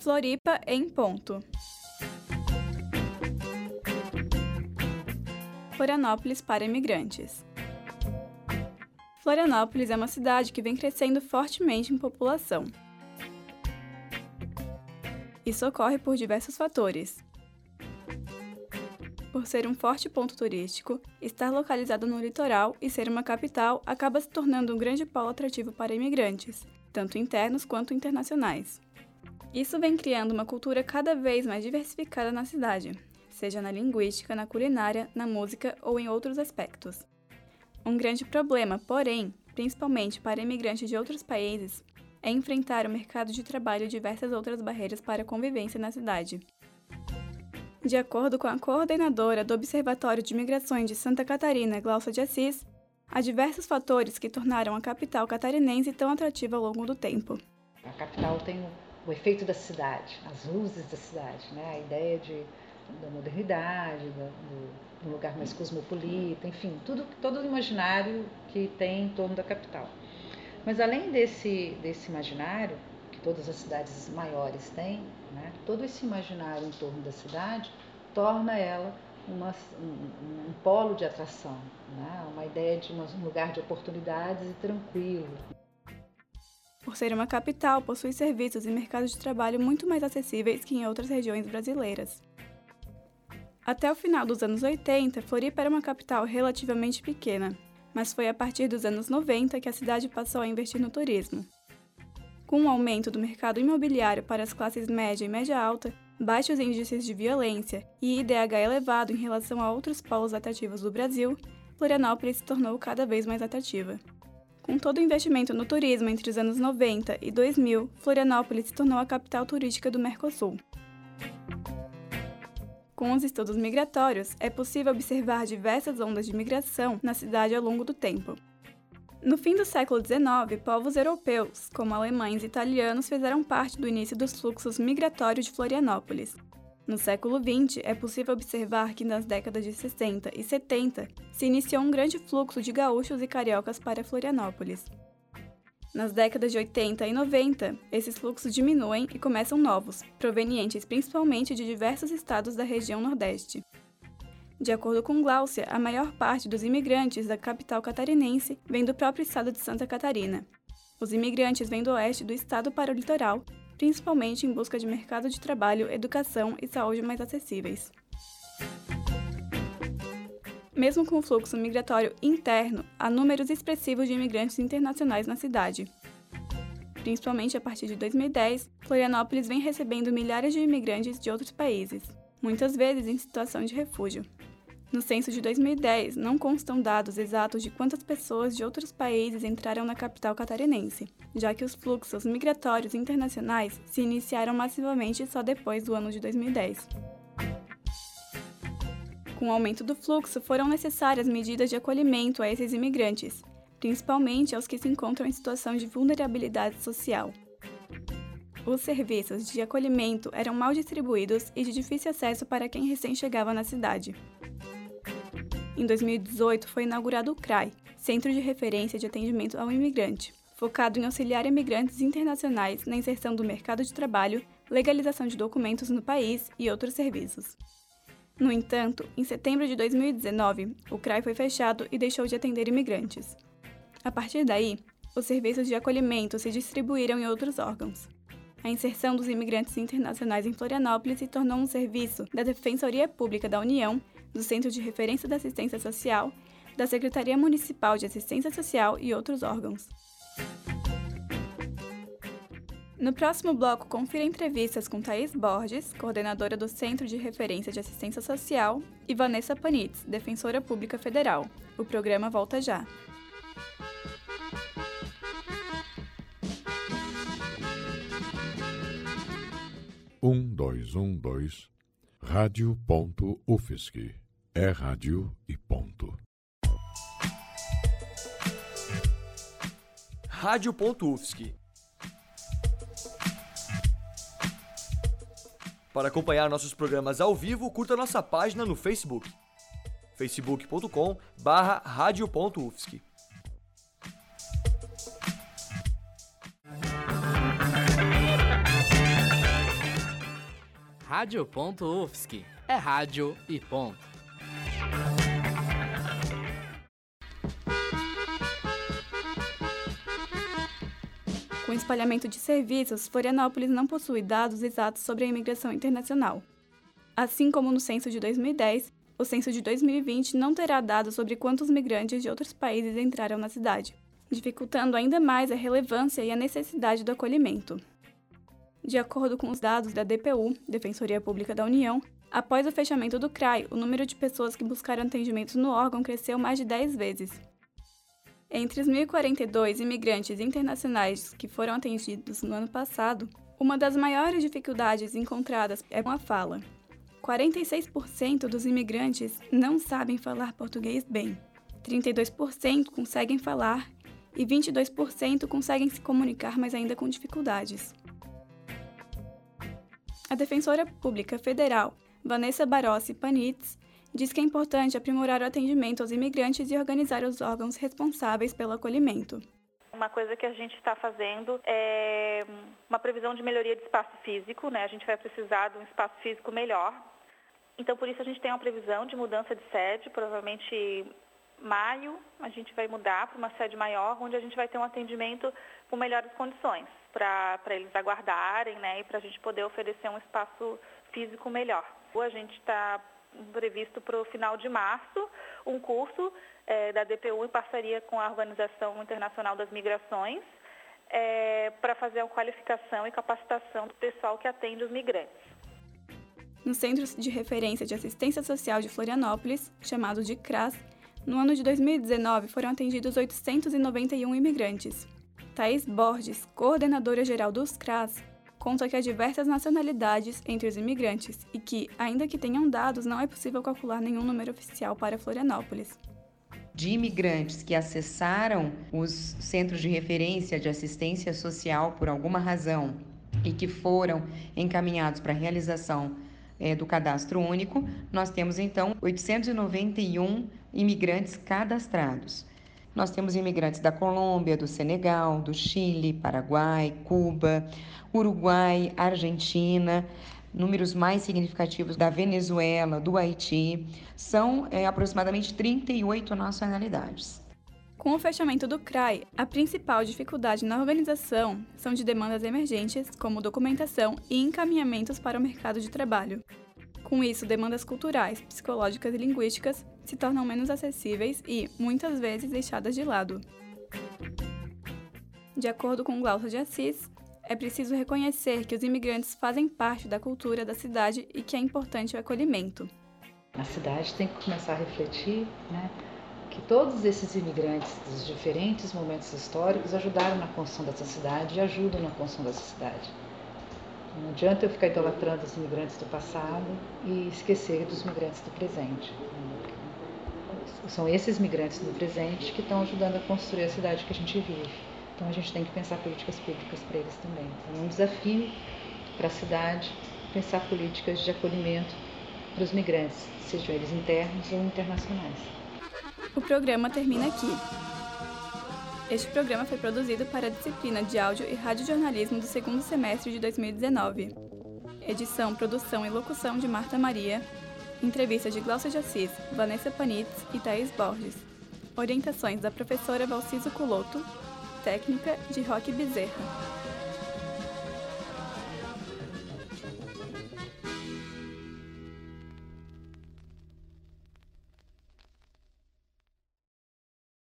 Floripa em ponto. Florianópolis para imigrantes. Florianópolis é uma cidade que vem crescendo fortemente em população. Isso ocorre por diversos fatores. Por ser um forte ponto turístico, estar localizado no litoral e ser uma capital acaba se tornando um grande polo atrativo para imigrantes, tanto internos quanto internacionais. Isso vem criando uma cultura cada vez mais diversificada na cidade, seja na linguística, na culinária, na música ou em outros aspectos. Um grande problema, porém, principalmente para imigrantes de outros países, é enfrentar o mercado de trabalho e diversas outras barreiras para a convivência na cidade. De acordo com a coordenadora do Observatório de Migrações de Santa Catarina, Glaucia de Assis, há diversos fatores que tornaram a capital catarinense tão atrativa ao longo do tempo. A capital tem o efeito da cidade, as luzes da cidade, né? a ideia de, da modernidade, da, do, do, lugar mais cosmopolita, enfim, tudo, todo o imaginário que tem em torno da capital. Mas além desse, desse imaginário, que todas as cidades maiores têm, né? todo esse imaginário em torno da cidade torna ela uma, um, um, polo de atração, né? uma ideia de um lugar de oportunidades e tranquilo. Por ser uma capital, possui serviços e mercados de trabalho muito mais acessíveis que em outras regiões brasileiras. Até o final dos anos 80, Floripa era uma capital relativamente pequena, mas foi a partir dos anos 90 que a cidade passou a investir no turismo. Com o aumento do mercado imobiliário para as classes média e média alta, baixos índices de violência e IDH elevado em relação a outros polos atrativos do Brasil, Florianópolis se tornou cada vez mais atrativa. Com todo o investimento no turismo entre os anos 90 e 2000, Florianópolis se tornou a capital turística do Mercosul. Com os estudos migratórios, é possível observar diversas ondas de migração na cidade ao longo do tempo, no fim do século XIX, povos europeus, como alemães e italianos, fizeram parte do início dos fluxos migratórios de Florianópolis. No século XX, é possível observar que nas décadas de 60 e 70 se iniciou um grande fluxo de gaúchos e cariocas para Florianópolis. Nas décadas de 80 e 90, esses fluxos diminuem e começam novos, provenientes principalmente de diversos estados da região Nordeste. De acordo com Gláucia, a maior parte dos imigrantes da capital catarinense vem do próprio estado de Santa Catarina. Os imigrantes vêm do oeste do estado para o litoral, principalmente em busca de mercado de trabalho, educação e saúde mais acessíveis. Mesmo com o fluxo migratório interno, há números expressivos de imigrantes internacionais na cidade. Principalmente a partir de 2010, Florianópolis vem recebendo milhares de imigrantes de outros países, muitas vezes em situação de refúgio. No censo de 2010, não constam dados exatos de quantas pessoas de outros países entraram na capital catarinense, já que os fluxos migratórios internacionais se iniciaram massivamente só depois do ano de 2010. Com o aumento do fluxo, foram necessárias medidas de acolhimento a esses imigrantes, principalmente aos que se encontram em situação de vulnerabilidade social. Os serviços de acolhimento eram mal distribuídos e de difícil acesso para quem recém chegava na cidade. Em 2018, foi inaugurado o CRAI, Centro de Referência de Atendimento ao Imigrante, focado em auxiliar imigrantes internacionais na inserção do mercado de trabalho, legalização de documentos no país e outros serviços. No entanto, em setembro de 2019, o CRAI foi fechado e deixou de atender imigrantes. A partir daí, os serviços de acolhimento se distribuíram em outros órgãos. A inserção dos imigrantes internacionais em Florianópolis se tornou um serviço da Defensoria Pública da União do Centro de Referência da Assistência Social, da Secretaria Municipal de Assistência Social e outros órgãos. No próximo bloco, confira entrevistas com Thaís Borges, coordenadora do Centro de Referência de Assistência Social, e Vanessa Panitz, defensora pública federal. O programa volta já. Um dois um dois rádio.ufsc é rádio e ponto. Rádio.UFSC Para acompanhar nossos programas ao vivo, curta nossa página no Facebook. Facebook.com barra rádio.ufsc. É rádio e ponto. Com o espalhamento de serviços, Florianópolis não possui dados exatos sobre a imigração internacional. Assim como no censo de 2010, o censo de 2020 não terá dados sobre quantos migrantes de outros países entraram na cidade, dificultando ainda mais a relevância e a necessidade do acolhimento. De acordo com os dados da DPU, Defensoria Pública da União, após o fechamento do CRAI, o número de pessoas que buscaram atendimento no órgão cresceu mais de 10 vezes. Entre os 1.042 imigrantes internacionais que foram atendidos no ano passado, uma das maiores dificuldades encontradas é com a fala. 46% dos imigrantes não sabem falar português bem, 32% conseguem falar e 22% conseguem se comunicar, mas ainda com dificuldades. A defensora pública federal, Vanessa Barossi Panitz, diz que é importante aprimorar o atendimento aos imigrantes e organizar os órgãos responsáveis pelo acolhimento. Uma coisa que a gente está fazendo é uma previsão de melhoria de espaço físico, né? A gente vai precisar de um espaço físico melhor. Então, por isso, a gente tem uma previsão de mudança de sede, provavelmente maio a gente vai mudar para uma sede maior, onde a gente vai ter um atendimento com melhores condições para eles aguardarem né, e para a gente poder oferecer um espaço físico melhor. A gente está previsto para o final de março um curso é, da DPU em parceria com a Organização Internacional das Migrações é, para fazer a qualificação e capacitação do pessoal que atende os migrantes. No Centro de Referência de Assistência Social de Florianópolis, chamado de CRAS, no ano de 2019 foram atendidos 891 imigrantes. Thais Borges, coordenadora geral dos CRAS, conta que há diversas nacionalidades entre os imigrantes e que, ainda que tenham dados, não é possível calcular nenhum número oficial para Florianópolis. De imigrantes que acessaram os centros de referência de assistência social por alguma razão e que foram encaminhados para a realização é, do cadastro único, nós temos então 891 imigrantes cadastrados. Nós temos imigrantes da Colômbia, do Senegal, do Chile, Paraguai, Cuba, Uruguai, Argentina, números mais significativos da Venezuela, do Haiti, são é, aproximadamente 38 nacionalidades. Com o fechamento do CRAI, a principal dificuldade na organização são de demandas emergentes, como documentação e encaminhamentos para o mercado de trabalho. Com isso, demandas culturais, psicológicas e linguísticas se tornam menos acessíveis e, muitas vezes, deixadas de lado. De acordo com Glaucio de Assis, é preciso reconhecer que os imigrantes fazem parte da cultura da cidade e que é importante o acolhimento. A cidade tem que começar a refletir né, que todos esses imigrantes dos diferentes momentos históricos ajudaram na construção dessa cidade e ajudam na construção dessa cidade. Não adianta eu ficar idolatrando os imigrantes do passado e esquecer dos migrantes do presente. São esses migrantes do presente que estão ajudando a construir a cidade que a gente vive. Então a gente tem que pensar políticas públicas para eles também. Então é um desafio para a cidade pensar políticas de acolhimento para os migrantes, sejam eles internos ou internacionais. O programa termina aqui. Este programa foi produzido para a disciplina de Áudio e Radiojornalismo do segundo semestre de 2019. Edição, produção e locução de Marta Maria. Entrevista de Glaucia de Assis, Vanessa Panitz e Thaís Borges. Orientações da professora Valciso Culoto. Técnica de Roque Bezerra.